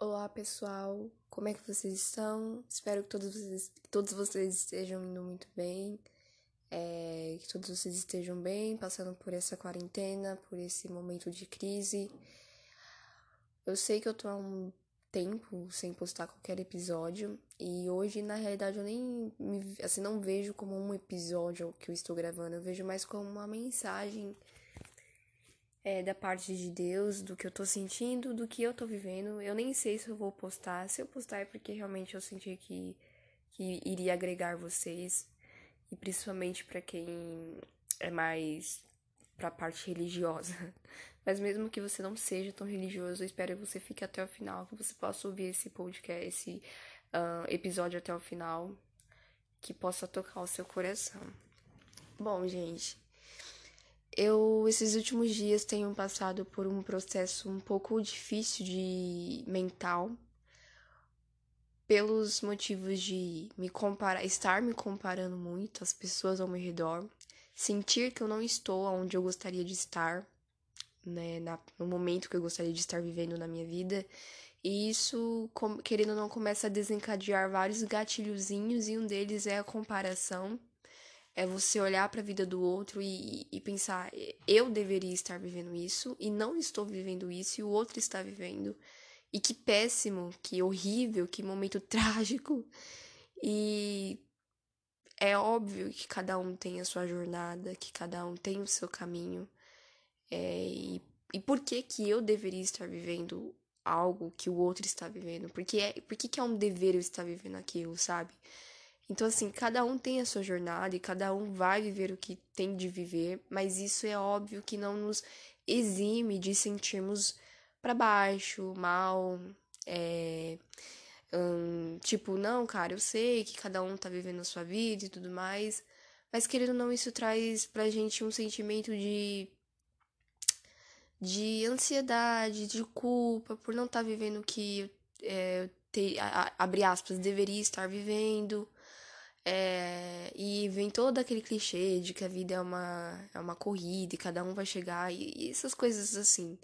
Olá pessoal, como é que vocês estão? Espero que todos vocês, que todos vocês estejam indo muito bem, é, que todos vocês estejam bem, passando por essa quarentena, por esse momento de crise. Eu sei que eu tô há um tempo sem postar qualquer episódio e hoje na realidade eu nem me, assim não vejo como um episódio que eu estou gravando, eu vejo mais como uma mensagem é, da parte de Deus, do que eu tô sentindo, do que eu tô vivendo. Eu nem sei se eu vou postar. Se eu postar é porque realmente eu senti que, que iria agregar vocês. E principalmente para quem é mais pra parte religiosa. Mas mesmo que você não seja tão religioso, eu espero que você fique até o final, que você possa ouvir esse podcast, esse uh, episódio até o final, que possa tocar o seu coração. Bom, gente, eu, esses últimos dias, tenho passado por um processo um pouco difícil de mental, pelos motivos de me comparar, estar me comparando muito às pessoas ao meu redor, sentir que eu não estou onde eu gostaria de estar, né, na, no momento que eu gostaria de estar vivendo na minha vida. E isso, querendo ou não, começa a desencadear vários gatilhozinhos, e um deles é a comparação é você olhar para a vida do outro e, e, pensar, eu deveria estar vivendo isso e não estou vivendo isso e o outro está vivendo. E que péssimo, que horrível, que momento trágico. E é óbvio que cada um tem a sua jornada, que cada um tem o seu caminho. É, e, e por que que eu deveria estar vivendo algo que o outro está vivendo? Porque é, por que, que é um dever eu estar vivendo aquilo, sabe? Então, assim, cada um tem a sua jornada e cada um vai viver o que tem de viver, mas isso é óbvio que não nos exime de sentirmos para baixo, mal, é, hum, tipo, não, cara, eu sei que cada um tá vivendo a sua vida e tudo mais, mas querendo ou não, isso traz pra gente um sentimento de de ansiedade, de culpa por não estar tá vivendo o que é, te, a, abre aspas, deveria estar vivendo. É, e vem todo aquele clichê de que a vida é uma, é uma corrida e cada um vai chegar e, e essas coisas assim.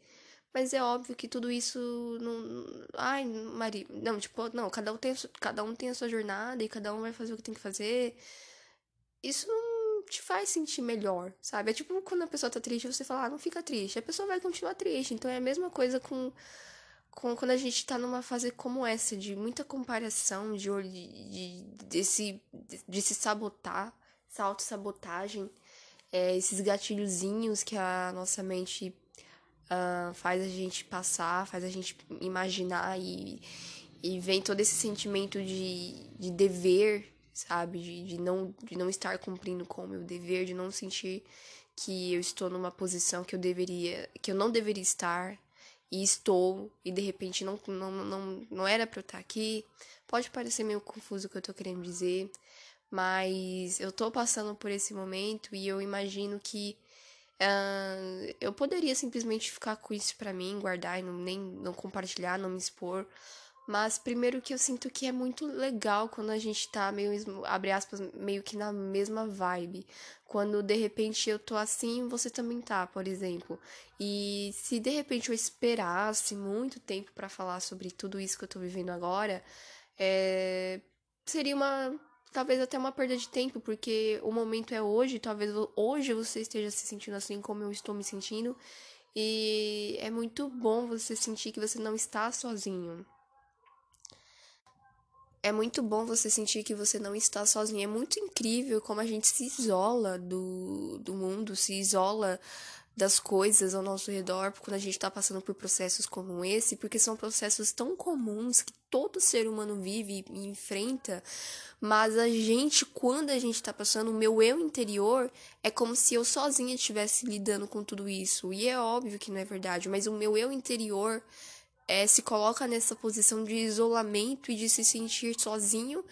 Mas é óbvio que tudo isso não. Ai, Maria. Não, tipo, não, cada um, tem, cada um tem a sua jornada e cada um vai fazer o que tem que fazer. Isso não te faz sentir melhor, sabe? É tipo quando a pessoa tá triste, você fala, ah, não fica triste. A pessoa vai continuar triste. Então é a mesma coisa com quando a gente tá numa fase como essa, de muita comparação, de, de, de, se, de se sabotar, essa autossabotagem, é, esses gatilhozinhos que a nossa mente uh, faz a gente passar, faz a gente imaginar e, e vem todo esse sentimento de, de dever, sabe? De, de, não, de não estar cumprindo com o meu dever, de não sentir que eu estou numa posição que eu deveria, que eu não deveria estar, e estou, e de repente não, não, não, não era pra eu estar aqui. Pode parecer meio confuso o que eu tô querendo dizer, mas eu tô passando por esse momento e eu imagino que uh, eu poderia simplesmente ficar com isso para mim, guardar e não, nem não compartilhar, não me expor. Mas primeiro que eu sinto que é muito legal quando a gente tá meio, abre aspas, meio que na mesma vibe. Quando de repente eu tô assim, você também tá, por exemplo. E se de repente eu esperasse muito tempo para falar sobre tudo isso que eu tô vivendo agora, é... seria uma talvez até uma perda de tempo, porque o momento é hoje, talvez hoje você esteja se sentindo assim como eu estou me sentindo. E é muito bom você sentir que você não está sozinho é muito bom você sentir que você não está sozinho. É muito incrível como a gente se isola do, do mundo, se isola das coisas ao nosso redor quando a gente está passando por processos como esse, porque são processos tão comuns que todo ser humano vive e enfrenta, mas a gente, quando a gente está passando, o meu eu interior é como se eu sozinha estivesse lidando com tudo isso. E é óbvio que não é verdade, mas o meu eu interior é, se coloca nessa posição de isolamento e de se sentir sozinho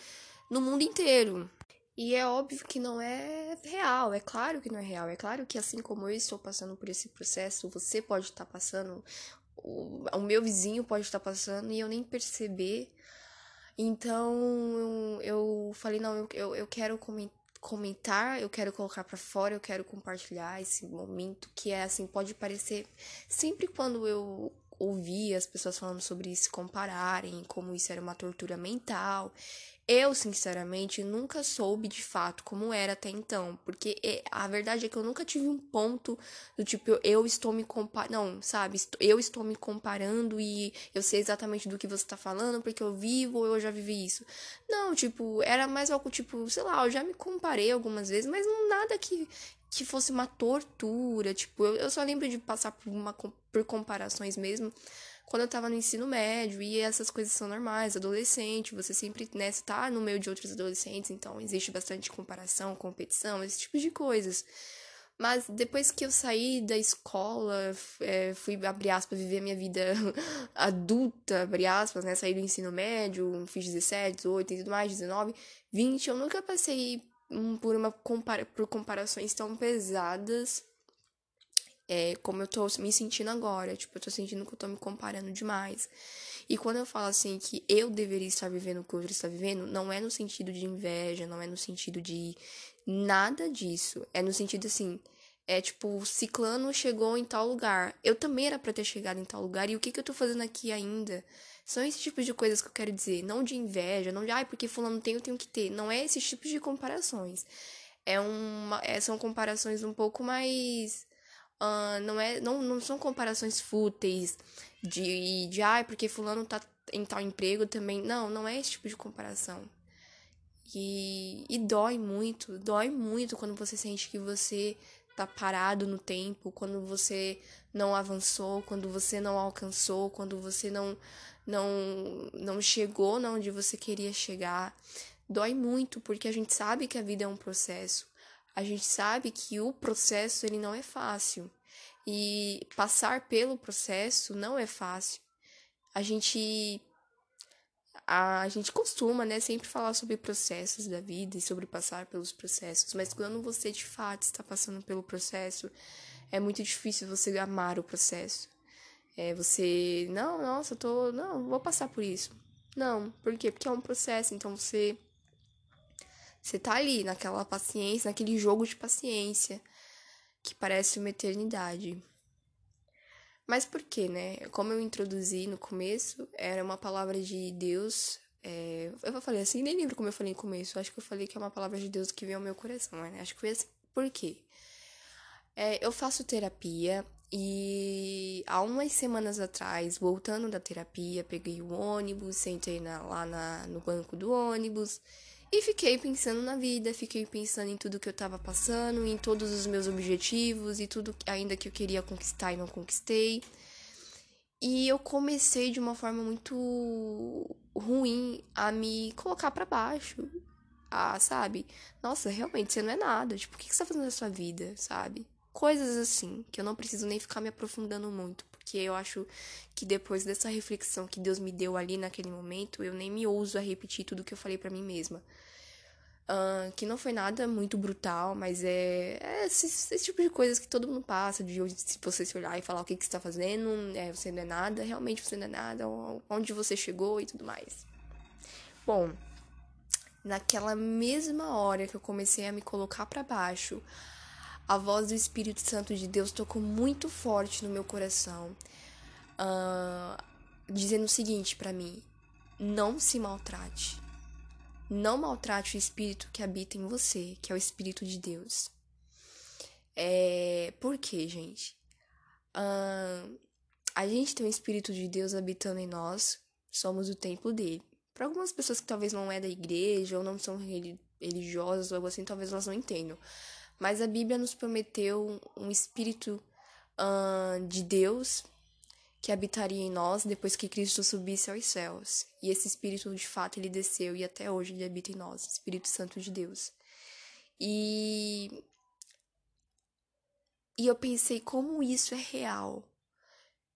no mundo inteiro. E é óbvio que não é real, é claro que não é real. É claro que assim como eu estou passando por esse processo, você pode estar passando, o, o meu vizinho pode estar passando e eu nem perceber. Então eu falei, não, eu, eu, eu quero comentar, eu quero colocar para fora, eu quero compartilhar esse momento que é assim, pode parecer sempre quando eu ouvia as pessoas falando sobre se compararem, como isso era uma tortura mental. Eu, sinceramente, nunca soube de fato como era até então, porque a verdade é que eu nunca tive um ponto do tipo, eu estou me comparando, não, sabe? Eu estou me comparando e eu sei exatamente do que você está falando porque eu vivo ou eu já vivi isso. Não, tipo, era mais algo tipo, sei lá, eu já me comparei algumas vezes, mas não nada que, que fosse uma tortura, tipo, eu, eu só lembro de passar por, uma, por comparações mesmo quando eu tava no ensino médio, e essas coisas são normais, adolescente, você sempre, né, você tá no meio de outros adolescentes, então existe bastante comparação, competição, esse tipo de coisas. Mas depois que eu saí da escola, é, fui, abre aspas, viver minha vida adulta, abre aspas, né? Saí do ensino médio, fiz 17, 18 e tudo mais, 19, 20, eu nunca passei por, uma compara por comparações tão pesadas é, como eu tô me sentindo agora. Tipo, eu tô sentindo que eu tô me comparando demais. E quando eu falo assim que eu deveria estar vivendo o que o outro está vivendo, não é no sentido de inveja, não é no sentido de nada disso. É no sentido assim, é tipo, ciclano chegou em tal lugar. Eu também era para ter chegado em tal lugar. E o que que eu tô fazendo aqui ainda? São esses tipos de coisas que eu quero dizer. Não de inveja, não de, ai, porque fulano tem, eu tenho que ter. Não é esses tipos de comparações. É uma, é, são comparações um pouco mais Uh, não, é, não, não são comparações fúteis de, de ai, ah, porque fulano tá em tal emprego também. Não, não é esse tipo de comparação. E, e dói muito, dói muito quando você sente que você tá parado no tempo, quando você não avançou, quando você não alcançou, quando você não não não chegou onde você queria chegar. Dói muito porque a gente sabe que a vida é um processo a gente sabe que o processo ele não é fácil e passar pelo processo não é fácil. A gente a, a gente costuma, né, sempre falar sobre processos da vida e sobre passar pelos processos, mas quando você de fato está passando pelo processo, é muito difícil você amar o processo. É você, não, nossa, tô, não, vou passar por isso. Não, por quê? Porque é um processo, então você você tá ali, naquela paciência, naquele jogo de paciência, que parece uma eternidade. Mas por quê, né? Como eu introduzi no começo, era uma palavra de Deus. É... Eu falei assim, nem lembro como eu falei no começo. Acho que eu falei que é uma palavra de Deus que veio ao meu coração, né? Acho que foi assim. Por quê? É, eu faço terapia e há umas semanas atrás, voltando da terapia, peguei o ônibus, sentei na, lá na, no banco do ônibus e fiquei pensando na vida, fiquei pensando em tudo que eu tava passando, em todos os meus objetivos e tudo ainda que eu queria conquistar e não conquistei. E eu comecei de uma forma muito ruim a me colocar para baixo. A, sabe? Nossa, realmente você não é nada. Tipo, o que você tá fazendo na sua vida, sabe? Coisas assim, que eu não preciso nem ficar me aprofundando muito, porque eu acho que depois dessa reflexão que Deus me deu ali naquele momento, eu nem me ouso a repetir tudo que eu falei para mim mesma. Uh, que não foi nada muito brutal, mas é, é esse, esse, tipo de coisas que todo mundo passa, de se você se olhar e falar o que, que você tá fazendo, é, você não é nada, realmente você não é nada, onde você chegou e tudo mais. Bom, naquela mesma hora que eu comecei a me colocar para baixo, a voz do Espírito Santo de Deus tocou muito forte no meu coração, uh, dizendo o seguinte para mim: não se maltrate. Não maltrate o espírito que habita em você, que é o Espírito de Deus. É... Por quê, gente? Uh, a gente tem o Espírito de Deus habitando em nós, somos o templo dele. Para algumas pessoas que talvez não é da igreja ou não são religiosas ou algo assim, talvez elas não entendam. Mas a Bíblia nos prometeu um espírito uh, de Deus que habitaria em nós depois que Cristo subisse aos céus. E esse espírito, de fato, ele desceu e até hoje ele habita em nós, Espírito Santo de Deus. E e eu pensei como isso é real.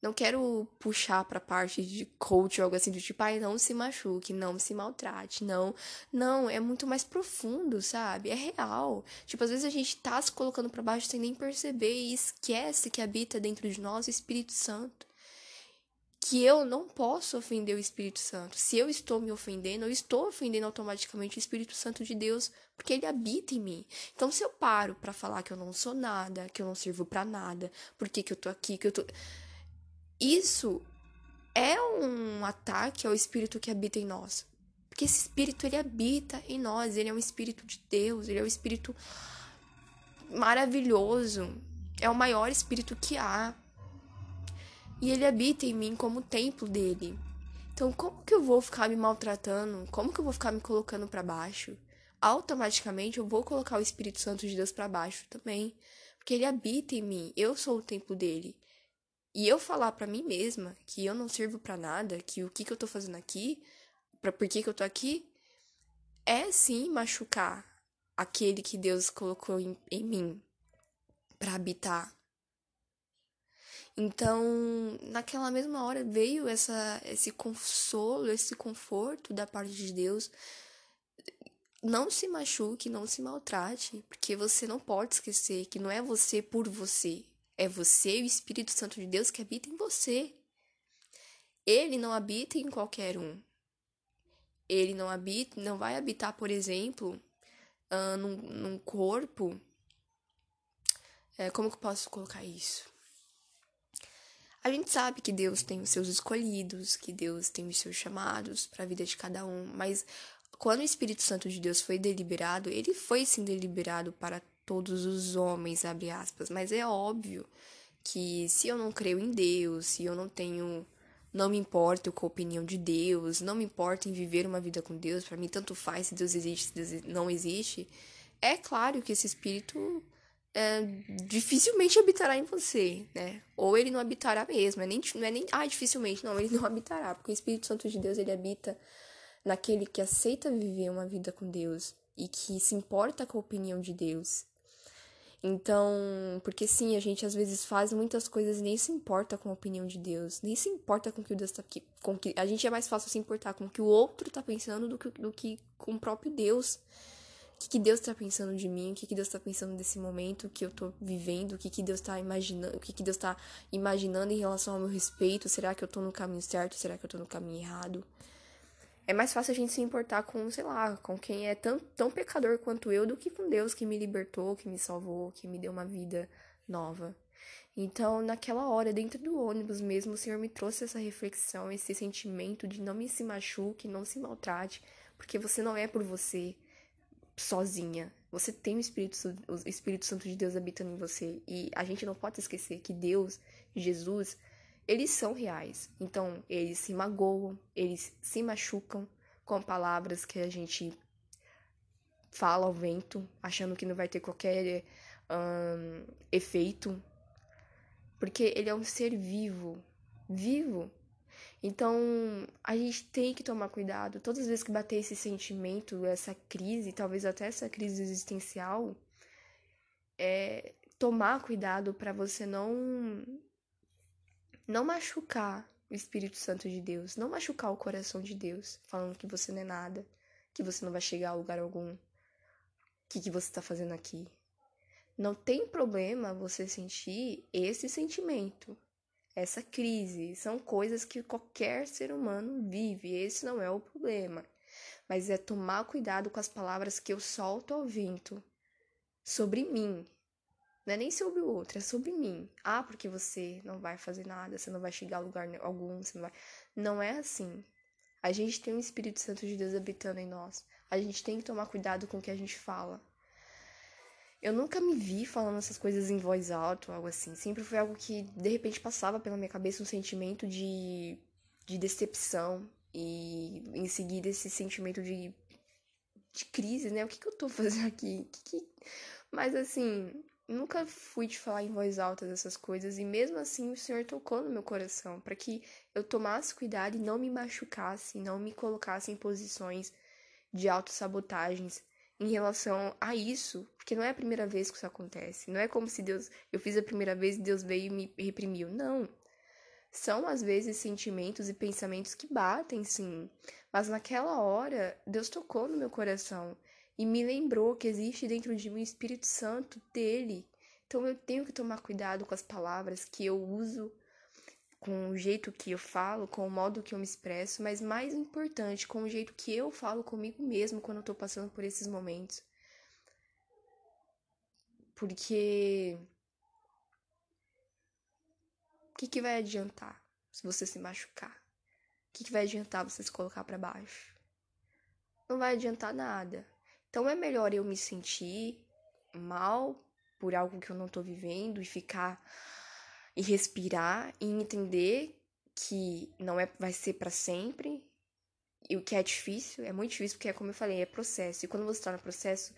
Não quero puxar pra parte de coach ou algo assim do tipo, ai, não se machuque, não se maltrate, não. Não, é muito mais profundo, sabe? É real. Tipo, às vezes a gente tá se colocando para baixo sem nem perceber e esquece que habita dentro de nós o Espírito Santo. Que eu não posso ofender o Espírito Santo. Se eu estou me ofendendo, eu estou ofendendo automaticamente o Espírito Santo de Deus, porque ele habita em mim. Então, se eu paro para falar que eu não sou nada, que eu não sirvo para nada, por que, que eu tô aqui, que eu tô isso é um ataque ao espírito que habita em nós. Porque esse espírito ele habita em nós, ele é um espírito de Deus, ele é um espírito maravilhoso, é o maior espírito que há. E ele habita em mim como o templo dele. Então, como que eu vou ficar me maltratando? Como que eu vou ficar me colocando para baixo? Automaticamente eu vou colocar o Espírito Santo de Deus para baixo também, porque ele habita em mim. Eu sou o templo dele. E eu falar para mim mesma que eu não sirvo para nada, que o que que eu tô fazendo aqui, para por que que eu tô aqui, é sim machucar aquele que Deus colocou em, em mim para habitar. Então, naquela mesma hora veio essa, esse consolo, esse conforto da parte de Deus. Não se machuque, não se maltrate, porque você não pode esquecer que não é você por você, é você e o Espírito Santo de Deus que habita em você. Ele não habita em qualquer um. Ele não habita, não vai habitar, por exemplo, uh, num, num corpo. É, como que eu posso colocar isso? A gente sabe que Deus tem os seus escolhidos, que Deus tem os seus chamados para a vida de cada um, mas quando o Espírito Santo de Deus foi deliberado, ele foi sim deliberado para todos os homens, abre aspas, mas é óbvio que se eu não creio em Deus, se eu não tenho não me importo com a opinião de Deus, não me importo em viver uma vida com Deus, para mim tanto faz se Deus existe, se Deus não existe. É claro que esse espírito é, dificilmente habitará em você, né? Ou ele não habitará mesmo, é nem, não é nem, ah, dificilmente, não, ele não habitará, porque o Espírito Santo de Deus, ele habita naquele que aceita viver uma vida com Deus e que se importa com a opinião de Deus. Então, porque sim, a gente às vezes faz muitas coisas e nem se importa com a opinião de Deus, nem se importa com o que o Deus tá aqui, com que a gente é mais fácil se importar com o que o outro tá pensando do que, do que com o próprio Deus. O que, que Deus está pensando de mim, o que, que Deus está pensando desse momento que eu estou vivendo, o que, que Deus está imaginando, o que, que Deus está imaginando em relação ao meu respeito, será que eu estou no caminho certo, será que eu estou no caminho errado? É mais fácil a gente se importar com, sei lá, com quem é tão, tão pecador quanto eu do que com Deus que me libertou, que me salvou, que me deu uma vida nova. Então, naquela hora, dentro do ônibus mesmo, o Senhor me trouxe essa reflexão, esse sentimento de não me se machuque, não se maltrate, porque você não é por você sozinha. Você tem o Espírito, o Espírito Santo de Deus habitando em você. E a gente não pode esquecer que Deus, Jesus, eles são reais. Então, eles se magoam, eles se machucam com palavras que a gente fala ao vento, achando que não vai ter qualquer efeito. Porque ele é um ser vivo. Vivo. Então, a gente tem que tomar cuidado. Todas as vezes que bater esse sentimento, essa crise, talvez até essa crise existencial, é tomar cuidado para você não não machucar o Espírito Santo de Deus, não machucar o coração de Deus, falando que você não é nada, que você não vai chegar a lugar algum. O que, que você está fazendo aqui? Não tem problema você sentir esse sentimento essa crise. São coisas que qualquer ser humano vive, esse não é o problema. Mas é tomar cuidado com as palavras que eu solto ao vento sobre mim. Não é nem sobre o outro, é sobre mim. Ah, porque você não vai fazer nada, você não vai chegar a lugar algum, você não vai. Não é assim. A gente tem o Espírito Santo de Deus habitando em nós. A gente tem que tomar cuidado com o que a gente fala. Eu nunca me vi falando essas coisas em voz alta ou algo assim. Sempre foi algo que de repente passava pela minha cabeça um sentimento de, de decepção e em seguida esse sentimento de, de crise, né? O que, que eu tô fazendo aqui? Que que... Mas assim, nunca fui de falar em voz alta dessas coisas e mesmo assim o Senhor tocou no meu coração para que eu tomasse cuidado e não me machucasse, não me colocasse em posições de autossabotagens em relação a isso, porque não é a primeira vez que isso acontece. Não é como se Deus, eu fiz a primeira vez e Deus veio e me reprimiu. Não. São às vezes sentimentos e pensamentos que batem, sim. Mas naquela hora, Deus tocou no meu coração e me lembrou que existe dentro de mim o Espírito Santo dele. Então eu tenho que tomar cuidado com as palavras que eu uso com o jeito que eu falo, com o modo que eu me expresso, mas mais importante, com o jeito que eu falo comigo mesmo quando eu tô passando por esses momentos. Porque. O que, que vai adiantar? se você se machucar? O que, que vai adiantar você se colocar para baixo? Não vai adiantar nada. Então é melhor eu me sentir mal por algo que eu não tô vivendo e ficar e respirar e entender que não é vai ser para sempre. E o que é difícil, é muito difícil porque é como eu falei, é processo. E quando você tá no processo,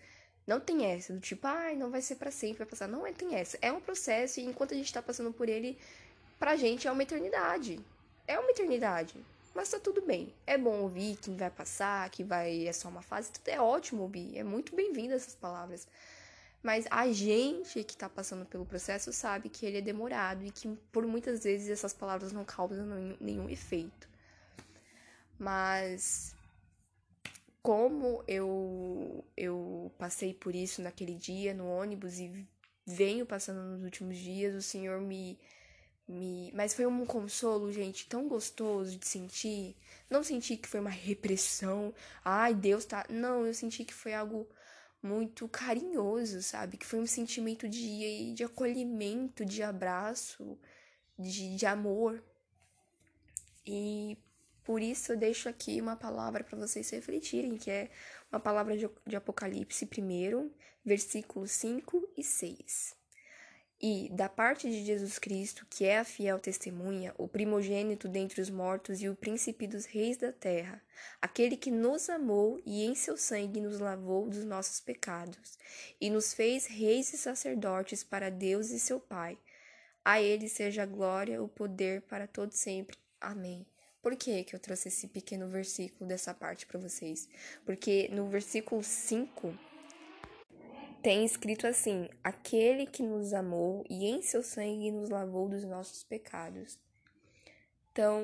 não tem essa do tipo, ai, não vai ser para sempre, vai passar. Não é tem essa. É um processo e enquanto a gente tá passando por ele, pra gente é uma eternidade. É uma eternidade. Mas tá tudo bem. É bom ouvir que vai passar, que vai é só uma fase. Tudo é ótimo ouvir. É muito bem-vindo essas palavras. Mas a gente que tá passando pelo processo sabe que ele é demorado e que por muitas vezes essas palavras não causam nenhum efeito. Mas como eu eu passei por isso naquele dia no ônibus e venho passando nos últimos dias, o Senhor me me, mas foi um consolo, gente, tão gostoso de sentir. Não senti que foi uma repressão. Ai, Deus tá. Não, eu senti que foi algo muito carinhoso, sabe? Que foi um sentimento de, de acolhimento, de abraço, de, de amor. E por isso eu deixo aqui uma palavra para vocês refletirem, que é uma palavra de, de Apocalipse primeiro, versículos 5 e 6. E, da parte de Jesus Cristo, que é a fiel testemunha, o primogênito dentre os mortos e o príncipe dos reis da terra, aquele que nos amou e em seu sangue nos lavou dos nossos pecados, e nos fez reis e sacerdotes para Deus e seu Pai. A ele seja a glória, o poder para todo sempre. Amém. Por que, que eu trouxe esse pequeno versículo dessa parte para vocês? Porque no versículo 5 tem escrito assim: Aquele que nos amou e em seu sangue nos lavou dos nossos pecados. Então,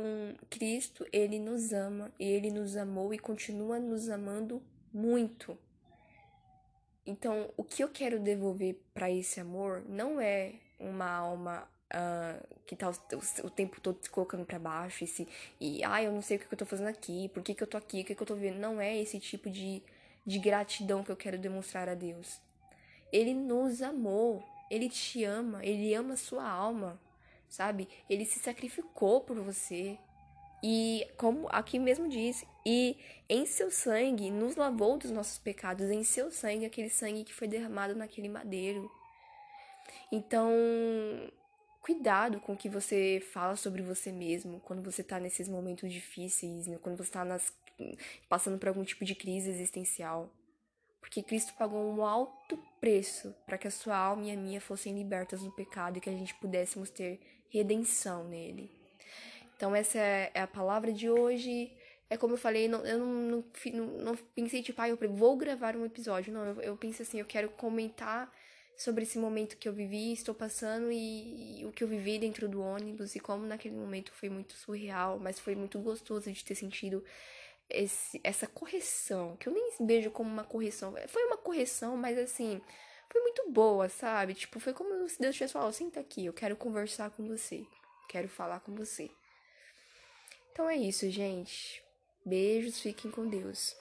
Cristo, ele nos ama, e ele nos amou e continua nos amando muito. Então, o que eu quero devolver para esse amor não é uma alma uh, que tá o, o, tempo todo se colocando para baixo e, se, e ah, eu não sei o que, eu tô fazendo aqui, por que, que eu tô aqui, o que, que eu tô vendo. Não é esse tipo de, de gratidão que eu quero demonstrar a Deus. Ele nos amou, ele te ama, ele ama a sua alma, sabe? Ele se sacrificou por você. E como aqui mesmo diz, e em seu sangue nos lavou dos nossos pecados, em seu sangue, aquele sangue que foi derramado naquele madeiro. Então, cuidado com o que você fala sobre você mesmo quando você tá nesses momentos difíceis, né? quando você tá nas, passando por algum tipo de crise existencial. Porque Cristo pagou um alto preço para que a sua alma e a minha fossem libertas do pecado e que a gente pudéssemos ter redenção nele. Então, essa é, é a palavra de hoje. É como eu falei, não, eu não, não, não, pensei, tipo, ah, eu vou gravar um episódio. Não, eu, eu pensei assim, eu quero comentar sobre esse momento que eu vivi, estou passando e, e, o que eu vivi dentro do ônibus e como naquele momento foi muito surreal, mas foi muito gostoso de ter sentido esse, essa correção, que eu nem vejo como uma correção. Foi uma correção, mas assim, foi muito boa, sabe? Tipo, foi como se Deus tivesse falado, senta aqui, eu quero conversar com você, quero falar com você. Então é isso, gente. Beijos, fiquem com Deus.